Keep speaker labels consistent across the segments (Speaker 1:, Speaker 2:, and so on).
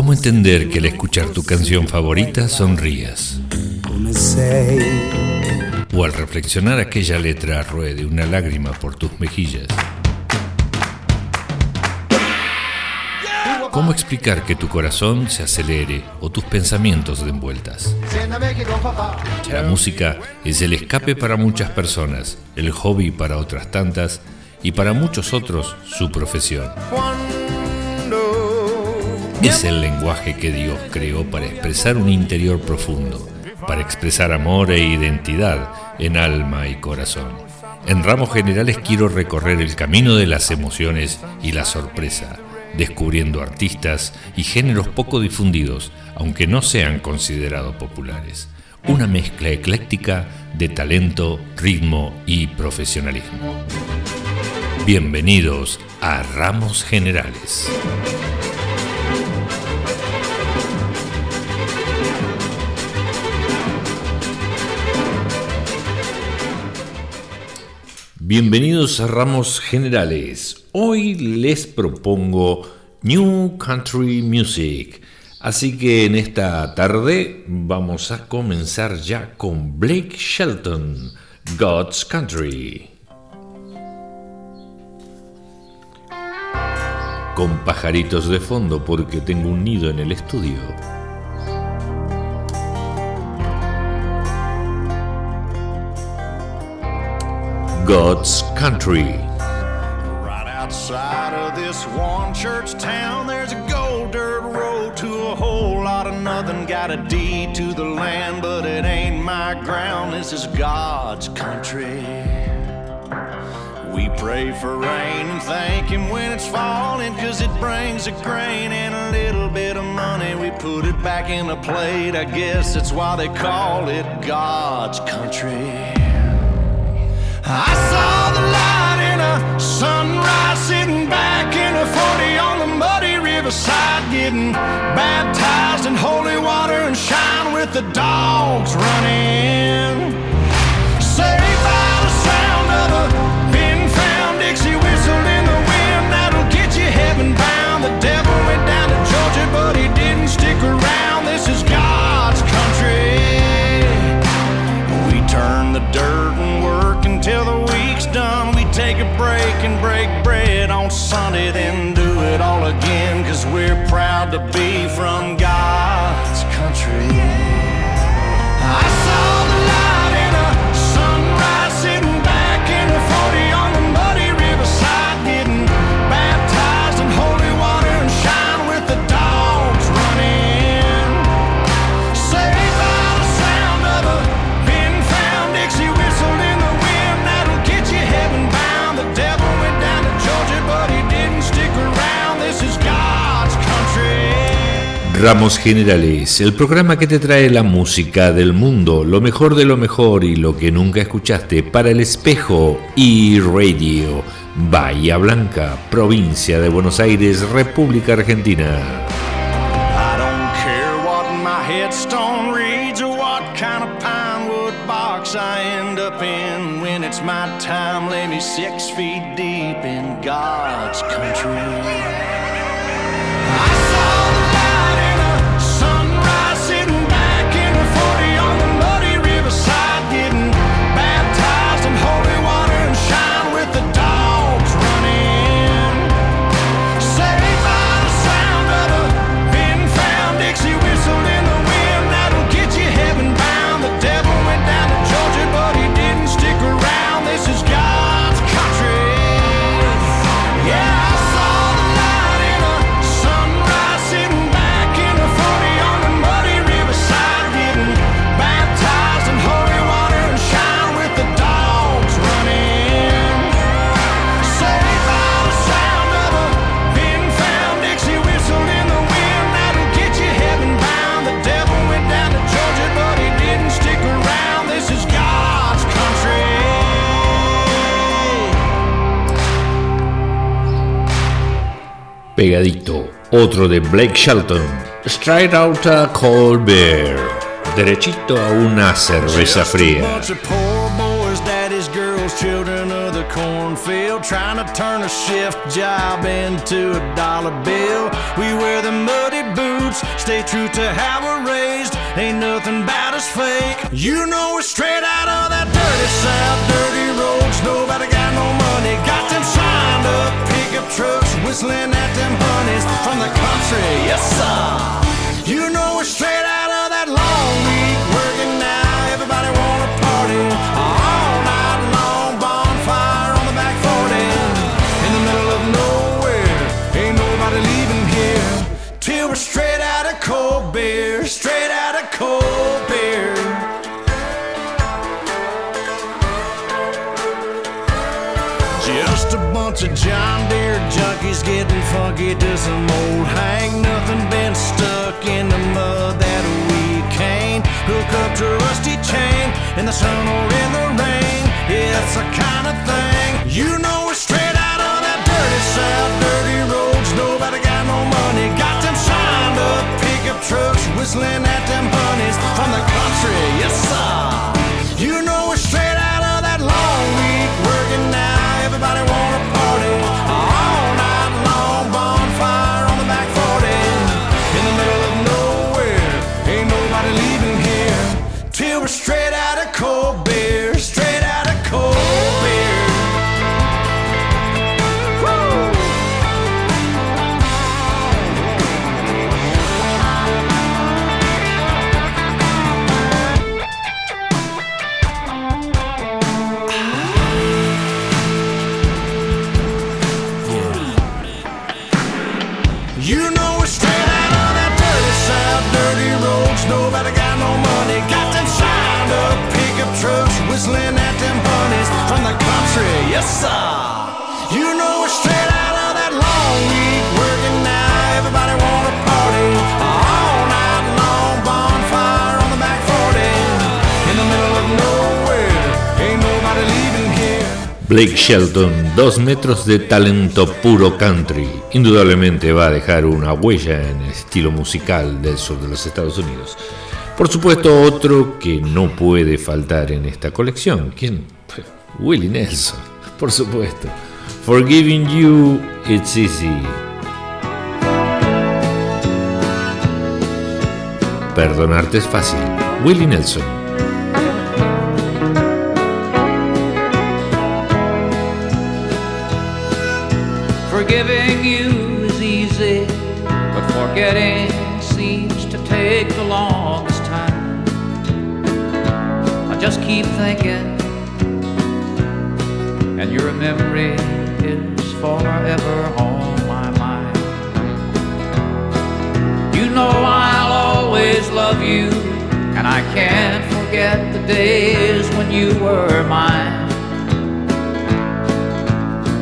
Speaker 1: ¿Cómo entender que al escuchar tu canción favorita sonrías? O al reflexionar aquella letra ruede una lágrima por tus mejillas. ¿Cómo explicar que tu corazón se acelere o tus pensamientos den vueltas? La música es el escape para muchas personas, el hobby para otras tantas y para muchos otros su profesión. Es el lenguaje que Dios creó para expresar un interior profundo, para expresar amor e identidad en alma y corazón. En ramos generales quiero recorrer el camino de las emociones y la sorpresa descubriendo artistas y géneros poco difundidos, aunque no sean considerados populares. Una mezcla ecléctica de talento, ritmo y profesionalismo. Bienvenidos a Ramos Generales. Bienvenidos a Ramos Generales. Hoy les propongo New Country Music. Así que en esta tarde vamos a comenzar ya con Blake Shelton, God's Country. Con pajaritos de fondo porque tengo un nido en el estudio. God's Country.
Speaker 2: Right outside of this one church town, there's a gold dirt road to a whole lot of nothing. Got a deed to the land, but it ain't my ground. This is God's country. We pray for rain and thank Him when it's falling, cause it brings a grain and a little bit of money. We put it back in a plate, I guess that's why they call it God's country. I saw the light in a sunrise sitting back in a 40 on the muddy riverside getting baptized in holy water and shine with the dogs running. Saved by the sound of a pin found Dixie whistle in the wind that'll get you heaven bound. The devil went down to Georgia, but he didn't stick around. Break and break bread on Sunday, then do it all again. Cause we're proud to be from God's country.
Speaker 1: Ramos Generales, el programa que te trae la música del mundo, lo mejor de lo mejor y lo que nunca escuchaste para el espejo y radio. Bahía Blanca, provincia de Buenos Aires, República Argentina. Otro de Blake Shelton, Straight Out a Cold Beer, derechito a una cerveza
Speaker 2: Just
Speaker 1: fría.
Speaker 2: bunch of poor boys, daddy's girls, children children of the cornfield, trying to turn a shift job into a dollar bill. We wear the muddy boots, stay true to how we're raised. Ain't nothing about us fake. You know we're straight out of that dirty south, dirty roads. Nobody got no money, got them signed up pickup trucks, whistling at them honeys from the country. Yes, sir. You know we're straight out of that long week working now. Everybody wanna party all night long. Bonfire on the back 40 in the middle of nowhere. Ain't nobody leaving here till we're straight out of cold beer. Straight out of cold beer. Just a bunch of John Deere junkies getting funky to some old Hank. Nothing been stuck in the mud that we can't hook up to rusty chain in the sun or in the rain. Yeah, it's the kind of thing you know we're straight out of that dirty south, dirty roads. Nobody got no money, got them signed up pickup trucks, whistling at them honeys from the country. Yes,
Speaker 1: Blake Shelton, dos metros de talento puro country. Indudablemente va a dejar una huella en el estilo musical del sur de los Estados Unidos. Por supuesto, otro que no puede faltar en esta colección. ¿Quién? Willie Nelson, por supuesto. Forgiving you, it's easy. Perdonarte es fácil. Willie Nelson.
Speaker 3: Forgiving you is easy, but forgetting seems to take the longest time. I just keep thinking, and your memory is forever on my mind. You know I'll always love you, and I can't forget the days when you were mine.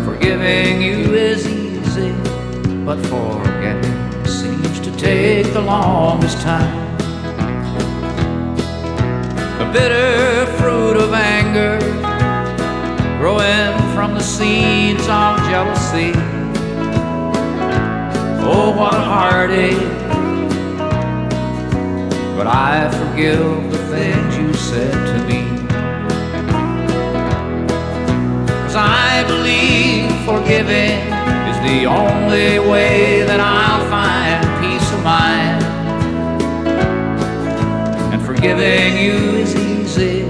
Speaker 3: Forgiving you is easy, but forgetting seems to take the longest time. The bitter fruit of anger growing from the seeds of jealousy. Oh, what a heartache. But I forgive the things you said to me. Cause I believe forgiving is the only way that I'll find peace of mind. And forgiving you is easy,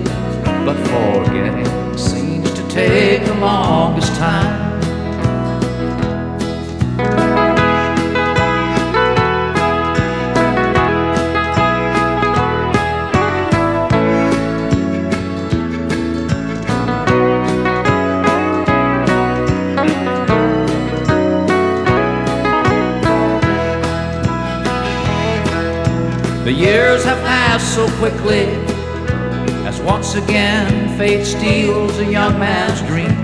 Speaker 3: but forgetting take the longest time. The years have passed so quickly once again fate steals a young man's dream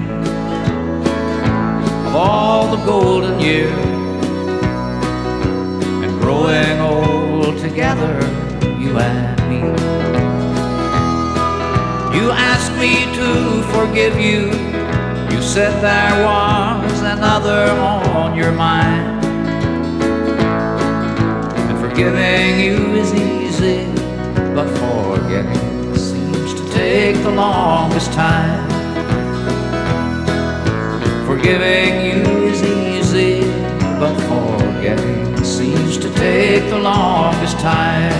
Speaker 3: of all the golden years and growing old together, you and me. You asked me to forgive you. You said there was another on your mind. And forgiving you is easy, but forgetting take the longest time. Forgiving you is easy, but forgetting seems to take the longest time.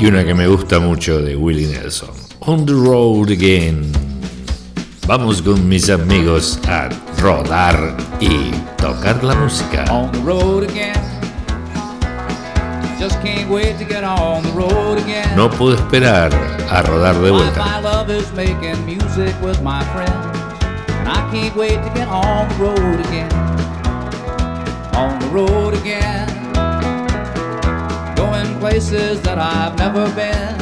Speaker 1: Y una que me gusta mucho de Willie Nelson, On the Road Again. Vamos con mis amigos a rodar y tocar la música.
Speaker 3: On the road again.
Speaker 1: No puedo esperar a rodar de vuelta.
Speaker 3: My love is making music with my friends. And I can't wait to get on the road again. On the road again. Going places that I've never been.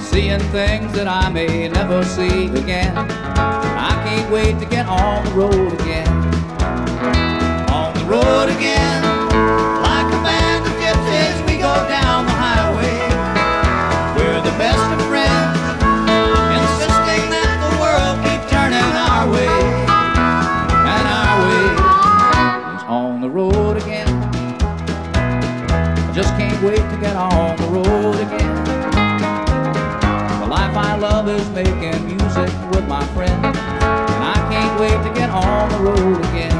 Speaker 3: Seeing things that I may never see again. I can't wait to get on the road again. On the road again. Making music with my friends. And I can't wait to get on the road again.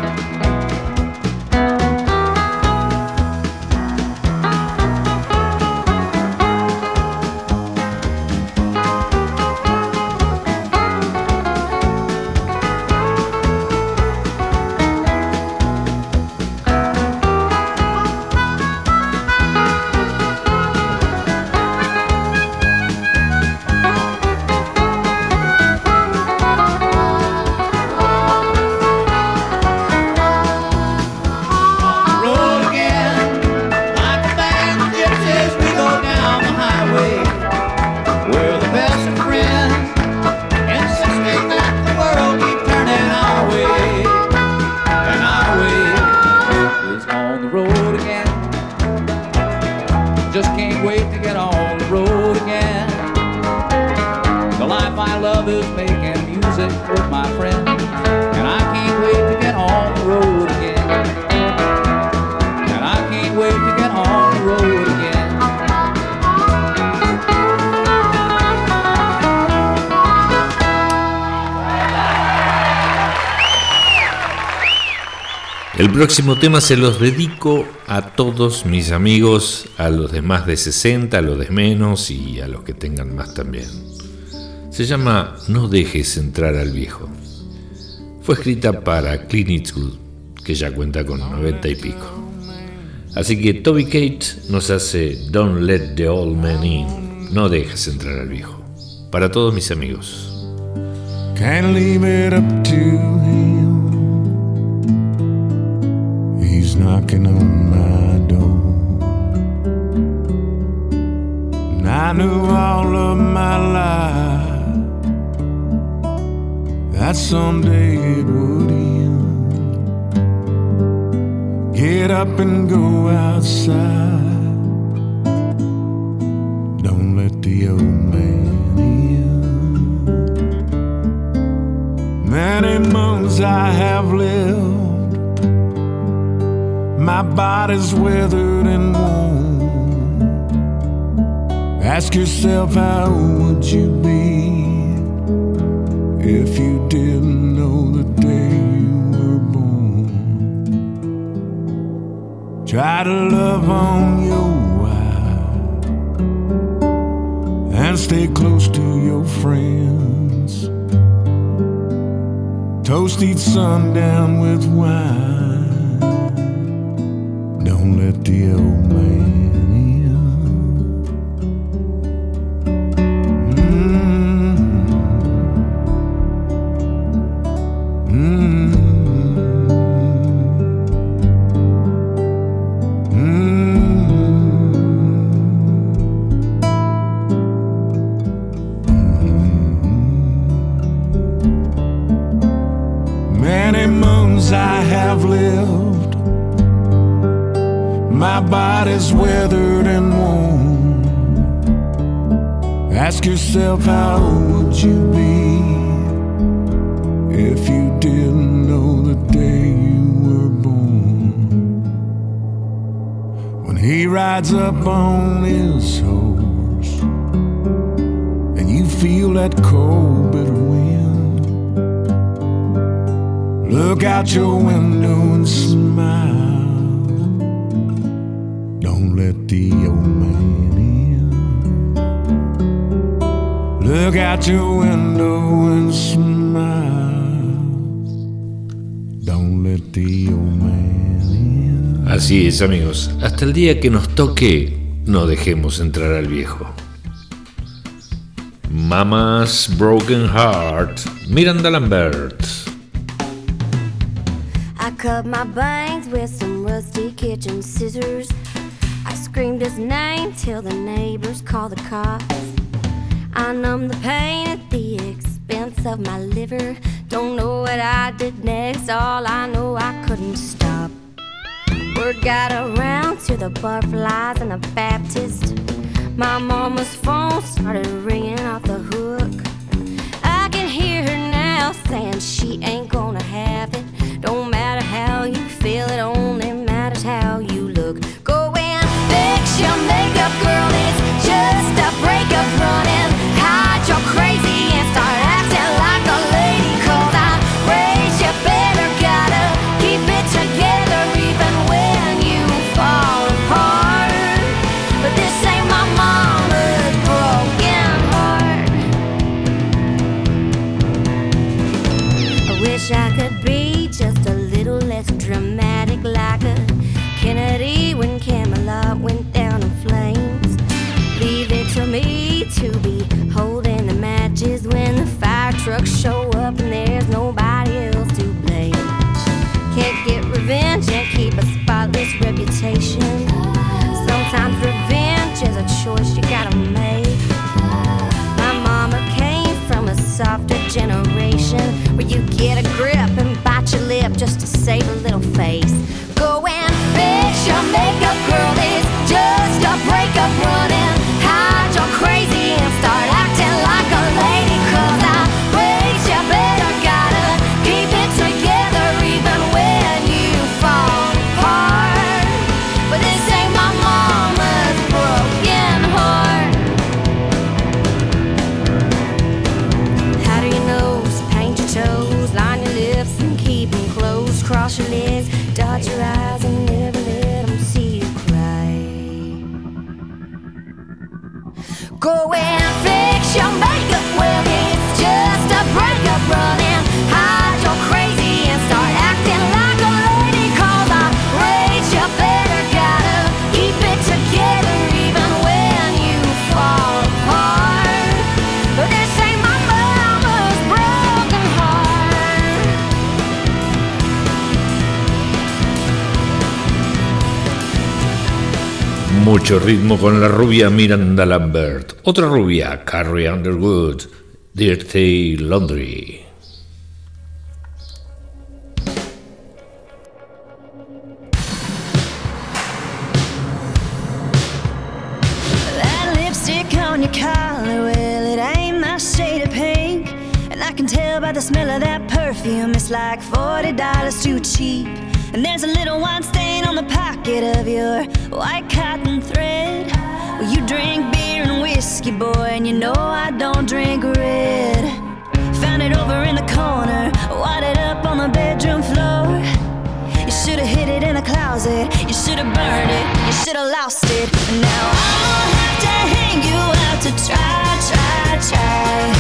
Speaker 1: Próximo tema se los dedico a todos mis amigos, a los de más de 60, a los de menos y a los que tengan más también. Se llama No dejes entrar al viejo. Fue escrita para Clint que ya cuenta con 90 y pico. Así que Toby Kate nos hace Don't let the old man in. No dejes entrar al viejo. Para todos mis amigos.
Speaker 4: Can't leave it up to go outside. Don't let the old man in. Many moons I have lived. My body's withered and worn. Ask yourself, how would you be if you didn't know the day you Try to love on your wife and stay close to your friends. Toast each sundown with wine. Don't let the old man
Speaker 1: Así es, amigos. Hasta el día que nos toque, no dejemos entrar al viejo. Mama's Broken Heart, Miranda Lambert.
Speaker 5: I cut my bangs with some rusty kitchen scissors. I screamed his name till the neighbors called the cops. I numbed the pain at the expense of my liver. Don't know what I did next, all I know I couldn't stop. Word got around to the butterflies and the Baptist. My mama's phone started ringing off the hook. I can hear her now saying she ain't gonna have it. Trucks show up and there's nobody else to blame. Can't get revenge and keep a spotless reputation. Sometimes revenge is a choice you gotta make. My mama came from a softer generation where you get a grip and bite your lip just to save a little face.
Speaker 1: Mucho ritmo con la rubia Miranda Lambert. Otra rubia, Carrie Underwood, Dirty Laundry.
Speaker 6: That lipstick on your collar, well, it ain't my shade of pink. And I can tell by the smell of that perfume, it's like $40 too cheap. And there's a little wine stain on the pocket of your white cotton thread. Well, you drink beer and whiskey, boy, and you know I don't drink red. Found it over in the corner, wadded up on the bedroom floor. You should have hid it in a closet. You should have burned it. You should have lost it. And now I'll have to hang you out to try, try, try.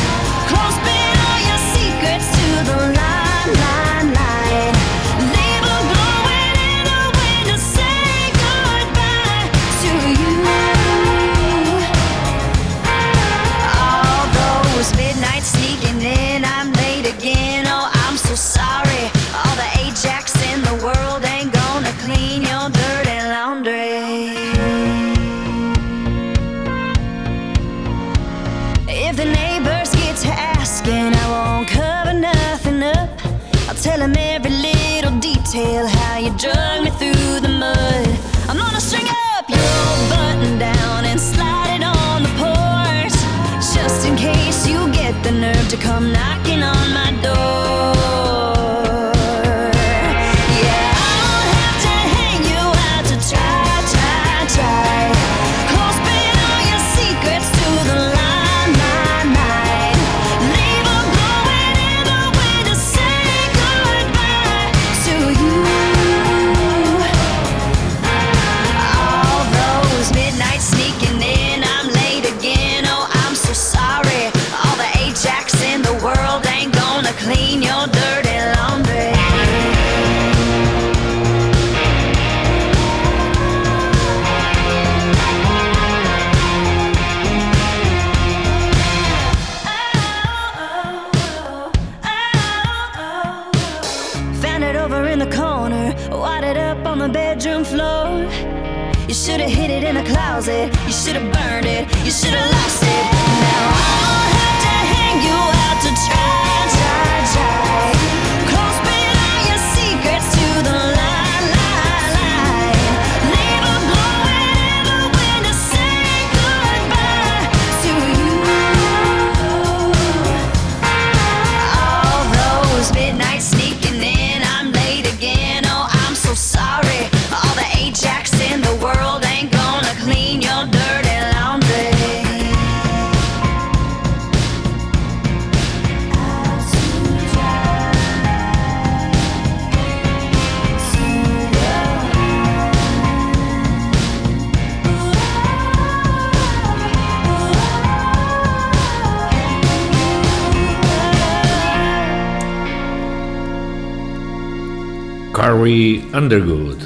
Speaker 7: Carrie Underwood.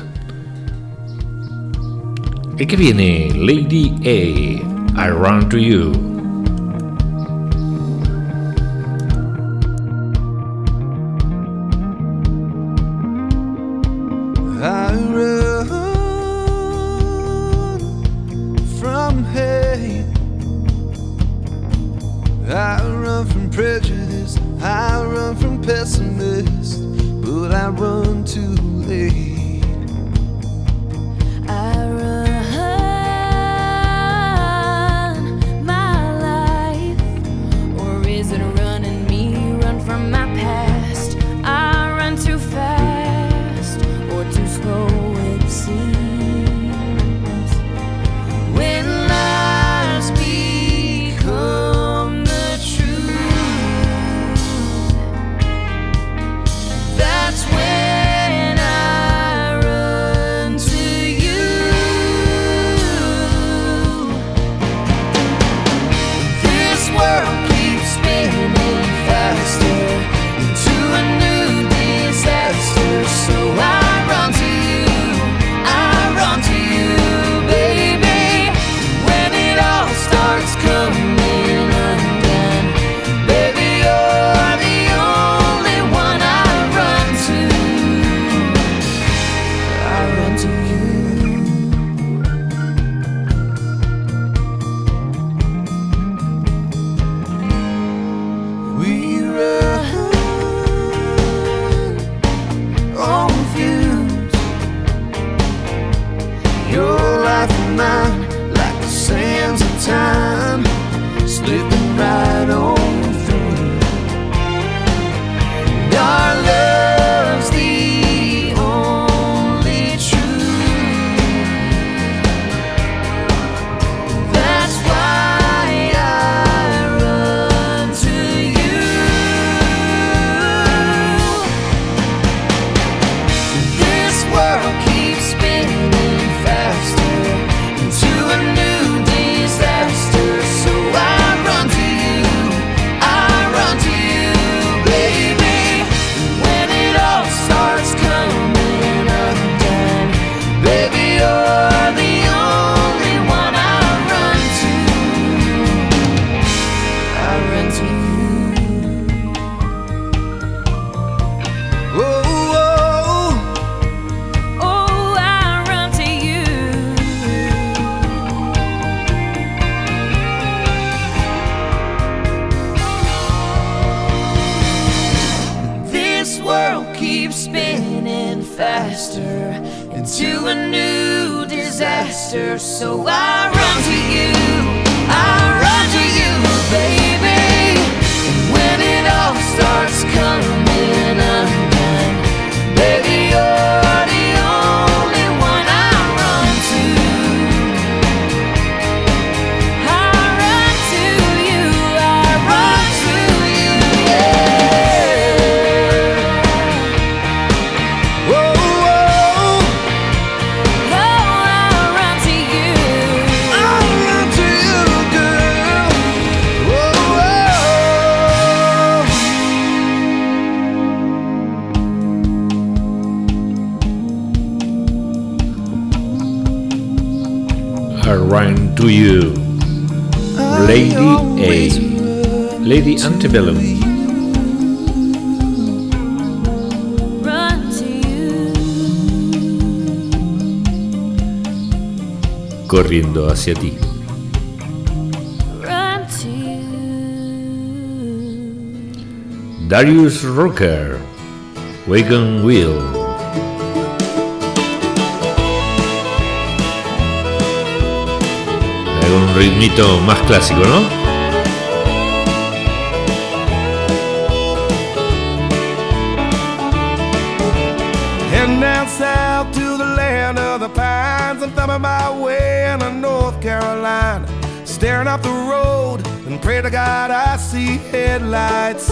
Speaker 7: El que viene, Lady A, I Run to You.
Speaker 1: Corriendo hacia ti. Darius Rocker Wagon Wheel. un ritmito más clásico, ¿no?
Speaker 2: And pray to God I see headlights.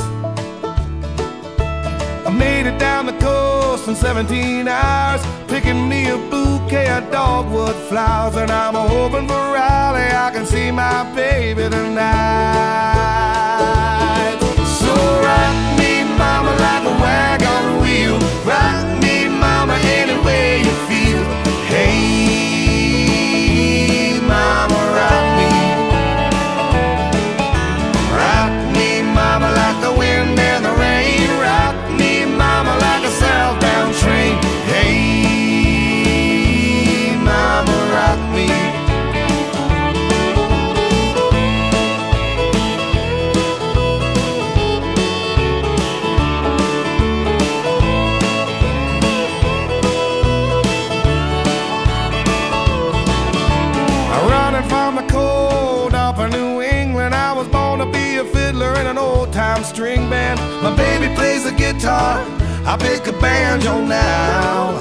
Speaker 2: I made it down the coast in 17 hours, picking me a bouquet of dogwood flowers. And I'm hoping for Raleigh, I can see my baby tonight. So rock me, mama, like a wagon wheel. Rock me, mama, any way you feel. Banjo now.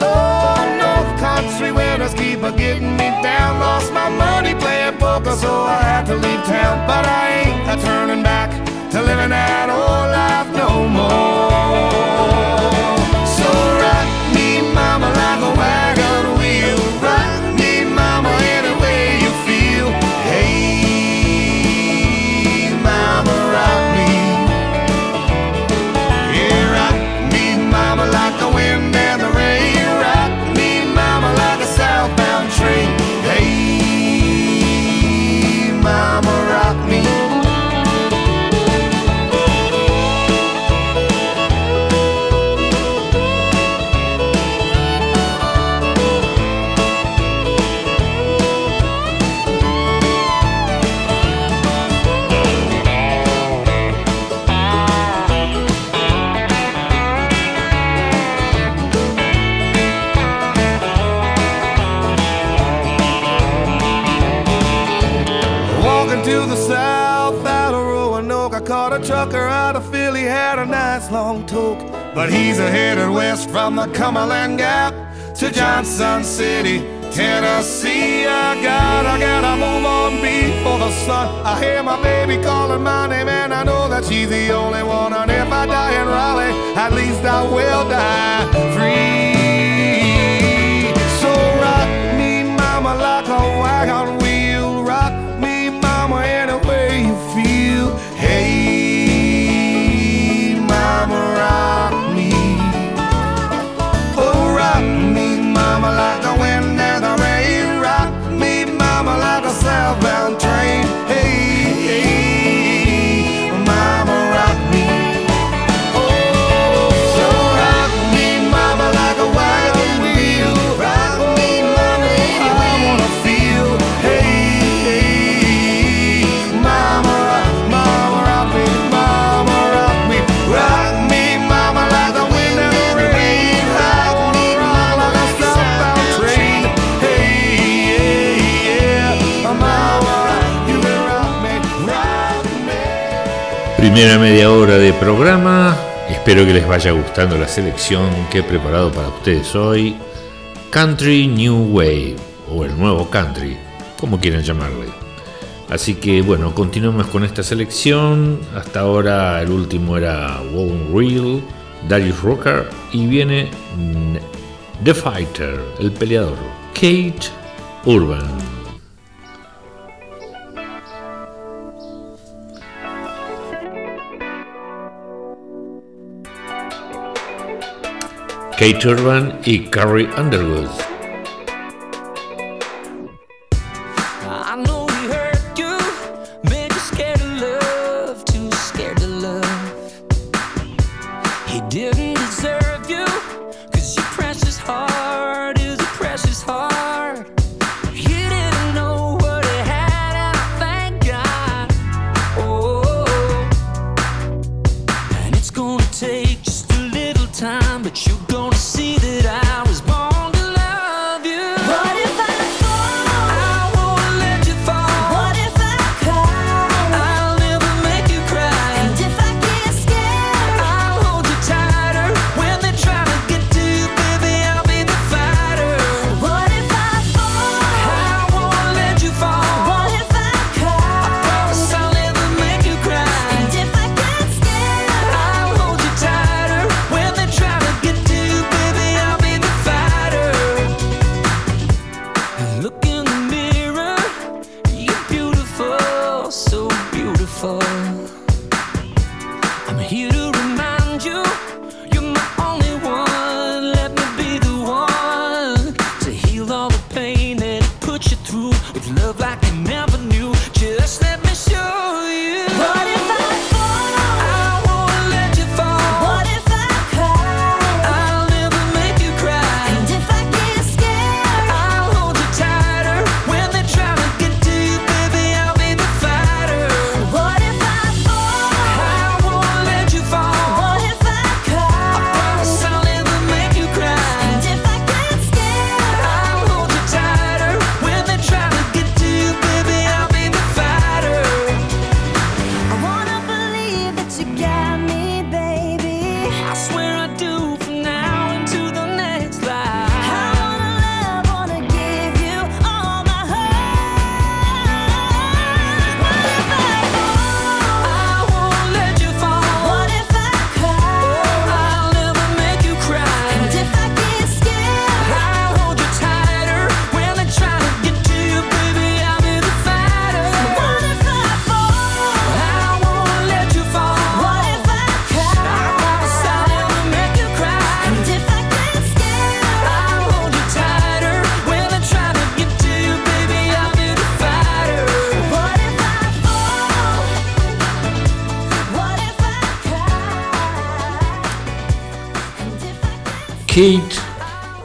Speaker 2: Oh, North Country winters keep a getting me down. Lost my money playing poker, so I had to leave town. But I ain't a turning back he's headed west from the Cumberland Gap to Johnson City, Tennessee. I gotta, gotta move on before the sun. I hear my baby calling my name, and I know that she's the only one. And if I die in Raleigh, at least I will die free. So rock me, mama, like a wagon
Speaker 1: Primera media hora de programa. Espero que les vaya gustando la selección que he preparado para ustedes hoy. Country New Wave, o el nuevo country, como quieran llamarle. Así que bueno, continuamos con esta selección. Hasta ahora el último era Won't Real, Darius Rucker, y viene The Fighter, el peleador, Kate Urban. Kate Urban y Carrie Underwood.
Speaker 7: Keith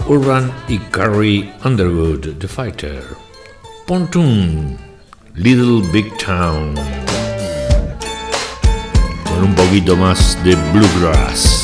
Speaker 7: Urban y Carrie Underwood, The Fighter. Pontoon, Little Big Town. Con un poquito más de bluegrass.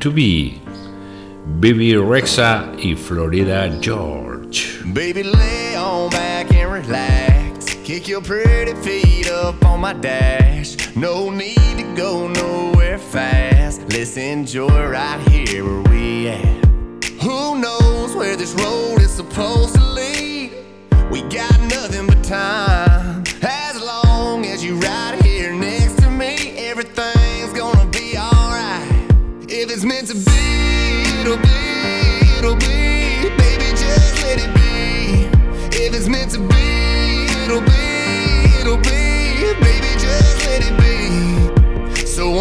Speaker 8: To
Speaker 1: Be, Bebe Rexha y Florida Georgia.
Speaker 9: Baby, lay on back and relax. Kick your pretty feet up on my dash. No need to go nowhere fast. Let's enjoy right here where we at. Who knows where this road is supposed to lead? We got nothing but time.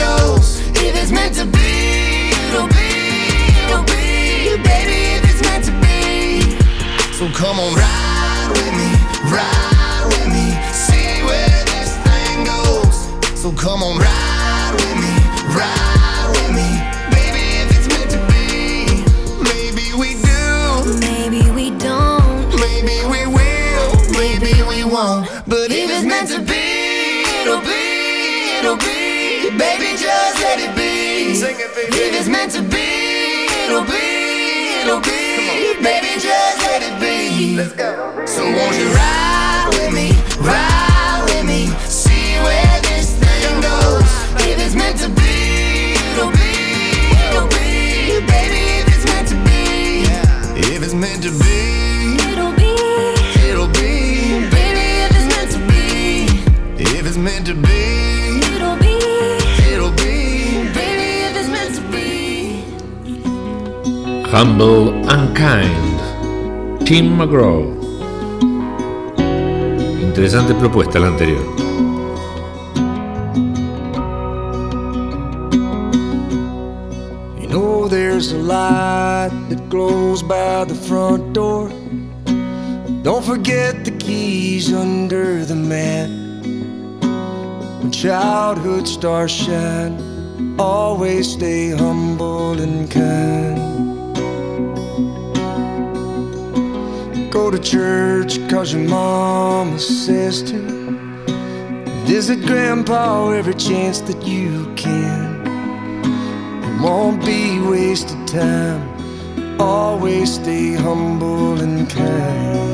Speaker 9: goes. If it's meant to be, it'll be, it'll be. Baby, if it's meant to be. So come on, ride
Speaker 1: Humble and Kind, Tim McGraw. Interesante propuesta la anterior.
Speaker 10: You know there's a light that glows by the front door. Don't forget the keys under the mat. When childhood stars shine, always stay humble and kind. To church cause your mama says to. Visit grandpa every chance that you can. It won't be wasted time. Always stay humble and kind.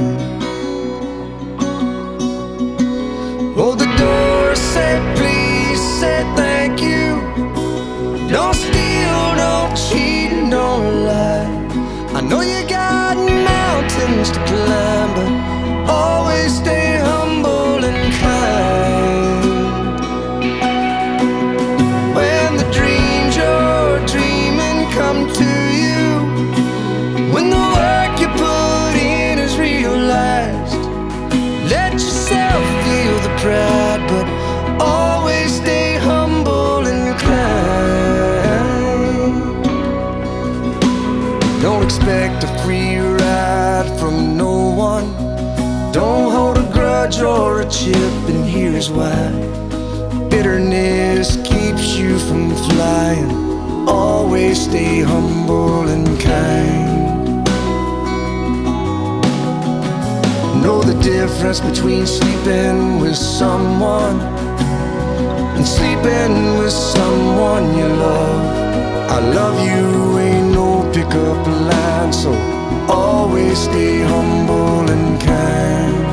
Speaker 10: Stay humble and kind. Know the difference between sleeping with someone and sleeping with someone you love. I love you ain't no pickup line, so always stay humble and kind.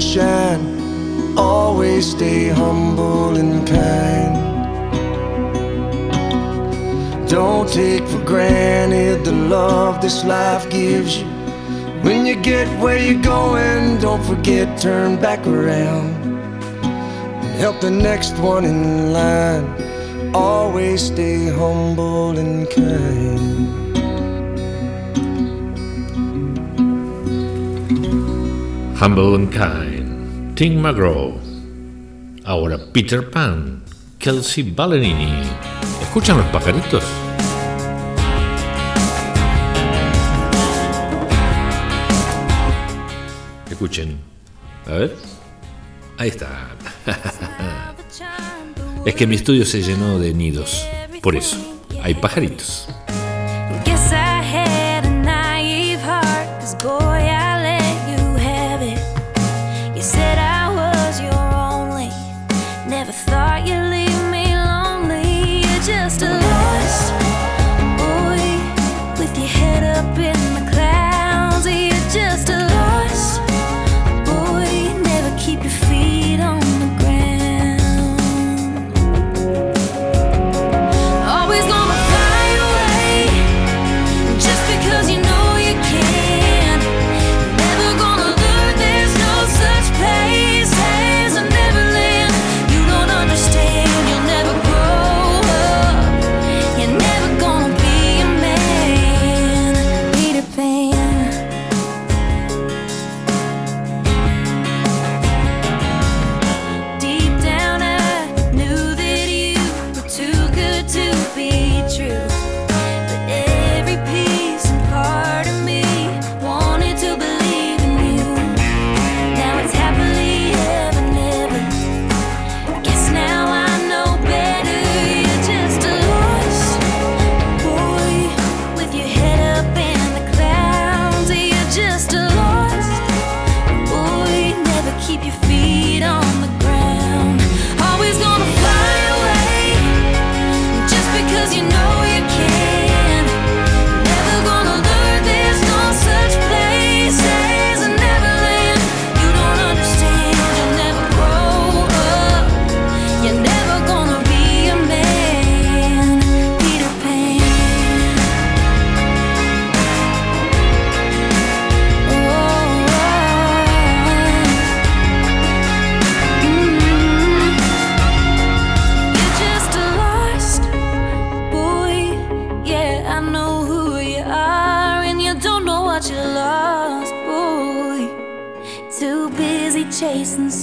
Speaker 2: sunshine. Always stay humble in pain. Don't take for granted the love this life gives you. When you get where you're going, don't forget turn back around. And help the next one in line. Always stay humble and kind.
Speaker 7: humble and kind. Tim McGraw. Ahora Peter Pan, Kelsey Ballerini. ¿Escuchan los pajaritos? Escuchen. A ver. Ahí está. Es que mi estudio se llenó de nidos. Por eso, hay pajaritos.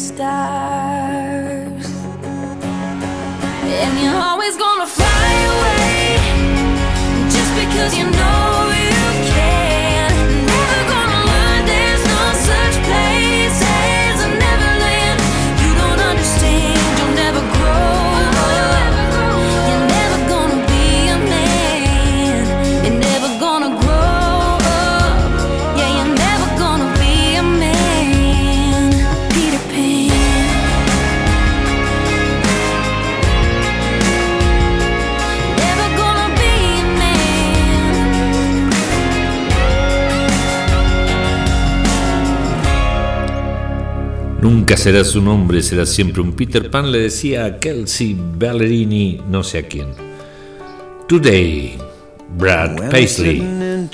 Speaker 1: stars. And you're always gonna fly away just because you know.
Speaker 7: Nunca serás un hombre, serás siempre un Peter Pan, le decía a Kelsey Ballerini, no sé a quién. Today, Brad Paisley.
Speaker 2: in.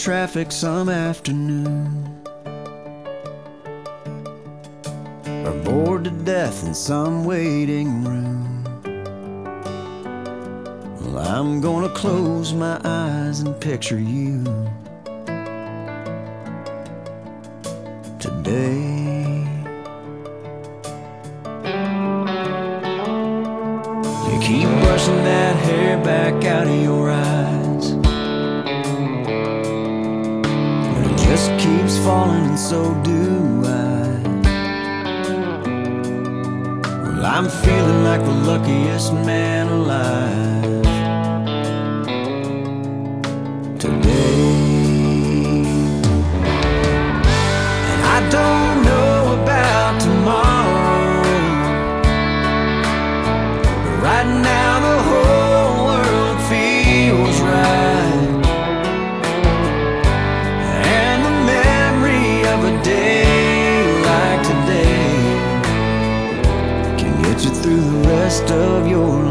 Speaker 2: Or bored to death in some waiting room. Well, I'm gonna close my eyes and picture you today. falling, and so do I. Well, I'm feeling like the luckiest man alive. of your life.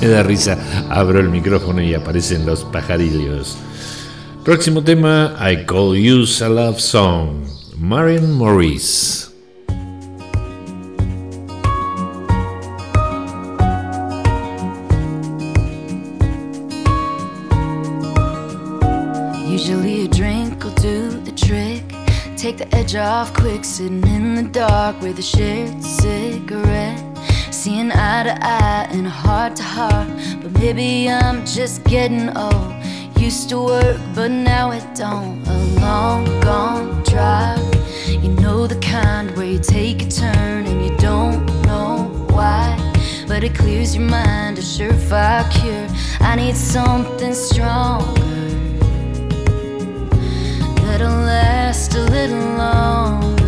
Speaker 2: Me
Speaker 1: da risa, abro el micrófono y aparecen los pajarillos. Próximo tema, I Call You a Love Song, Marion Morris.
Speaker 7: Usually a drink will do the trick. Take the edge off quick, sitting in the dark with a shared cigarette. Seeing eye to eye and heart to heart. But maybe I'm just getting old. Used to work, but now it don't. A long gone drive. You know the kind where you take a turn and you don't know why. But it clears your mind, a surefire cure. I need something stronger that'll last a little longer.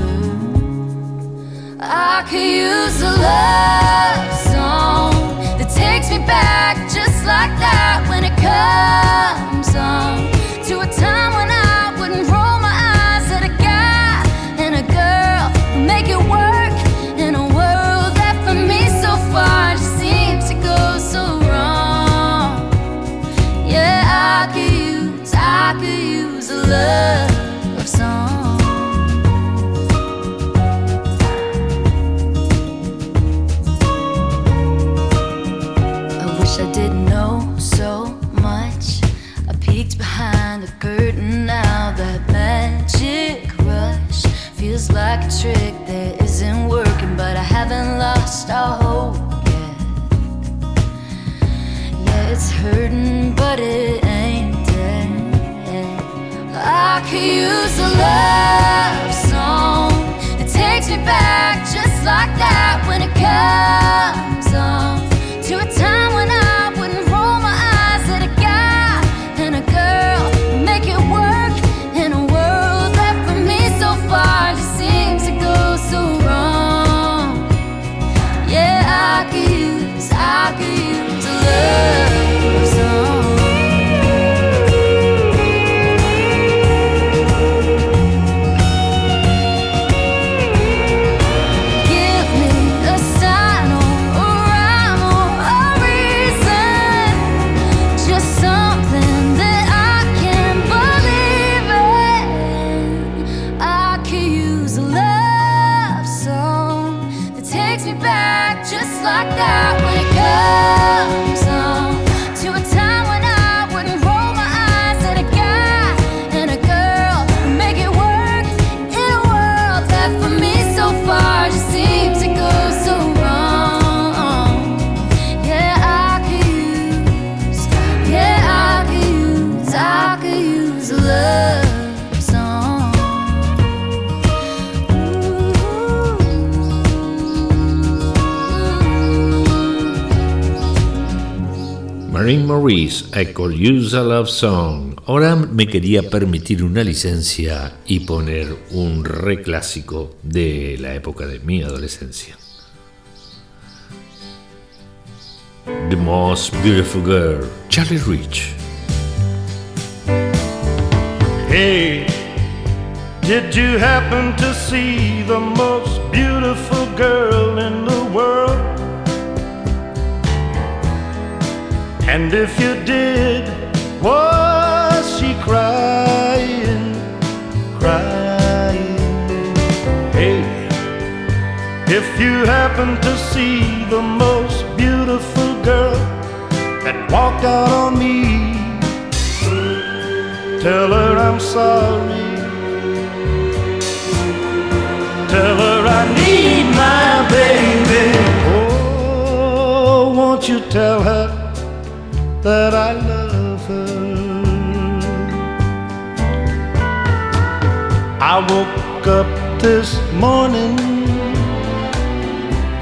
Speaker 7: I could use a love song that takes me back just like that when it comes on to a time when I wouldn't roll my eyes at a guy and a girl who make it work in a world that for me so far just seems to go so wrong. Yeah, I could use, I could use a love
Speaker 1: Morris, I Call You a Love Song. Ahora me quería permitir una licencia y poner un reclásico de la época de mi adolescencia. The Most Beautiful Girl, Charlie Rich.
Speaker 11: Hey, did you happen to see the most beautiful girl in the world? And if you did, was she crying, crying? Hey, if you happen to see the most beautiful girl that walked out on me, tell her I'm sorry. Tell her I need my baby. Oh, won't you tell her that I love her? I woke up this morning,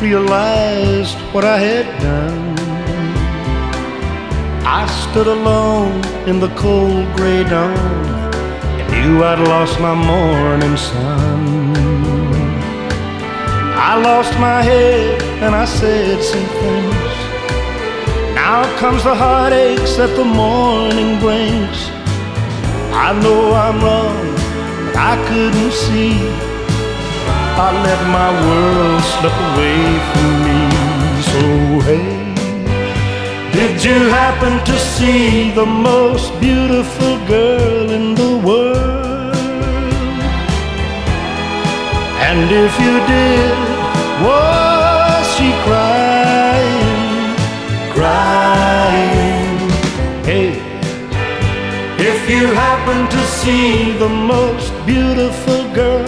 Speaker 11: realized what I had done. I stood alone in the cold gray dawn and knew I'd lost my morning sun. I lost my head and I said some things. Now comes the heartaches that the morning brings. I know I'm wrong, but I couldn't see. I let my world slip away from me. So hey, did you happen to see the most beautiful girl in the world? And if you did, you happen to see the most beautiful girl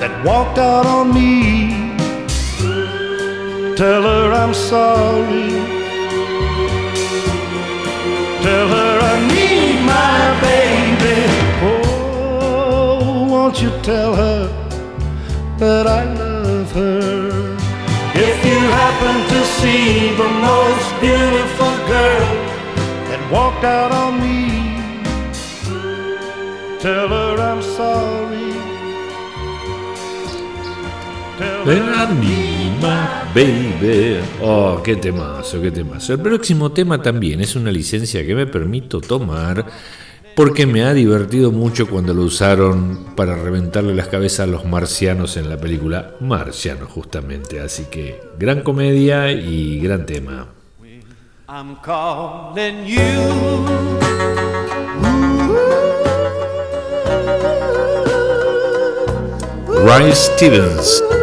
Speaker 11: that walked out on me, tell her I'm sorry. Tell her I need my baby. Oh, won't you tell her that I love her? If you happen to see the most beautiful girl that walked out on me, tell her I'm sorry. My
Speaker 1: Baby. Oh, qué temazo, qué temazo. El próximo tema también es una licencia que me permito tomar porque me ha divertido mucho cuando lo usaron para reventarle las cabezas a los marcianos en la película Marciano, justamente. Así que gran comedia y gran tema.
Speaker 3: I'm calling you.
Speaker 1: Ray Stevens.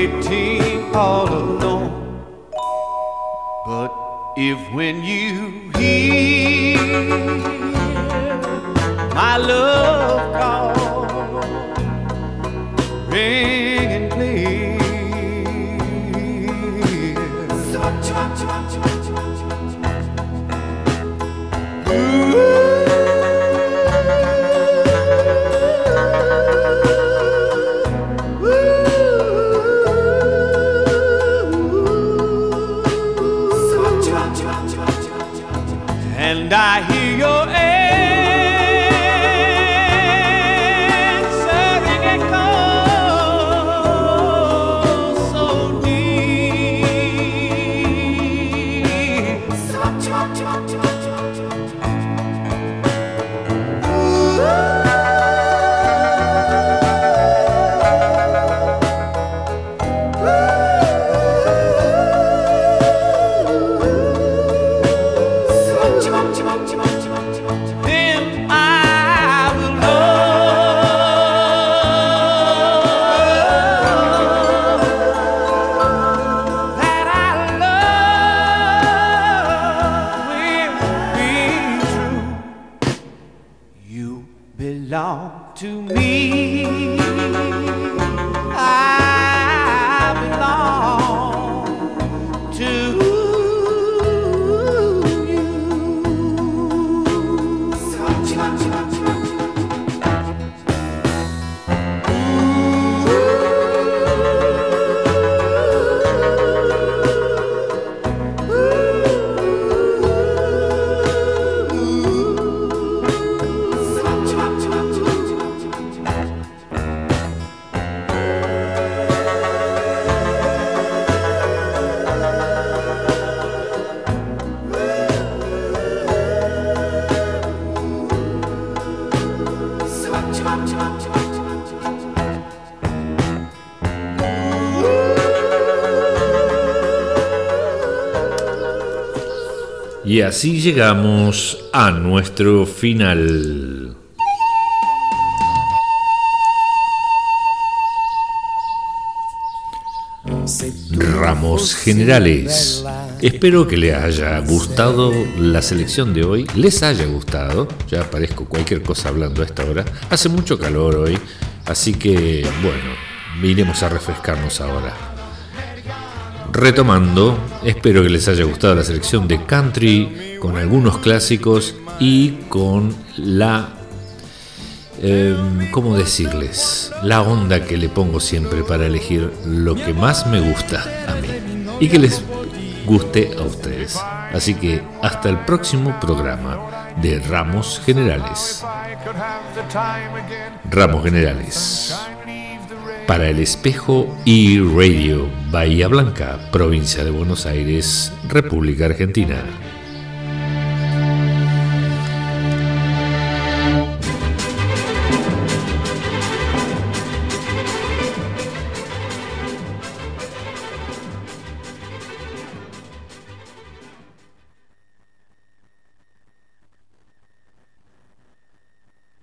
Speaker 3: Waiting all alone. But if when you hear my love call
Speaker 1: Y así llegamos a nuestro final. Ramos Generales. Espero que les haya gustado la selección de hoy, les haya gustado, ya parezco cualquier cosa hablando a esta hora, hace mucho calor hoy, así que bueno, iremos a refrescarnos ahora. Retomando, espero que les haya gustado la selección de country con algunos clásicos y con la Em, ¿cómo decirles? La onda que le pongo siempre para elegir lo que más me gusta a mí y que les guste a ustedes. Así que hasta el próximo programa de Ramos Generales. Ramos Generales. Para el espejo y radio Bahía Blanca, provincia de Buenos Aires, República Argentina.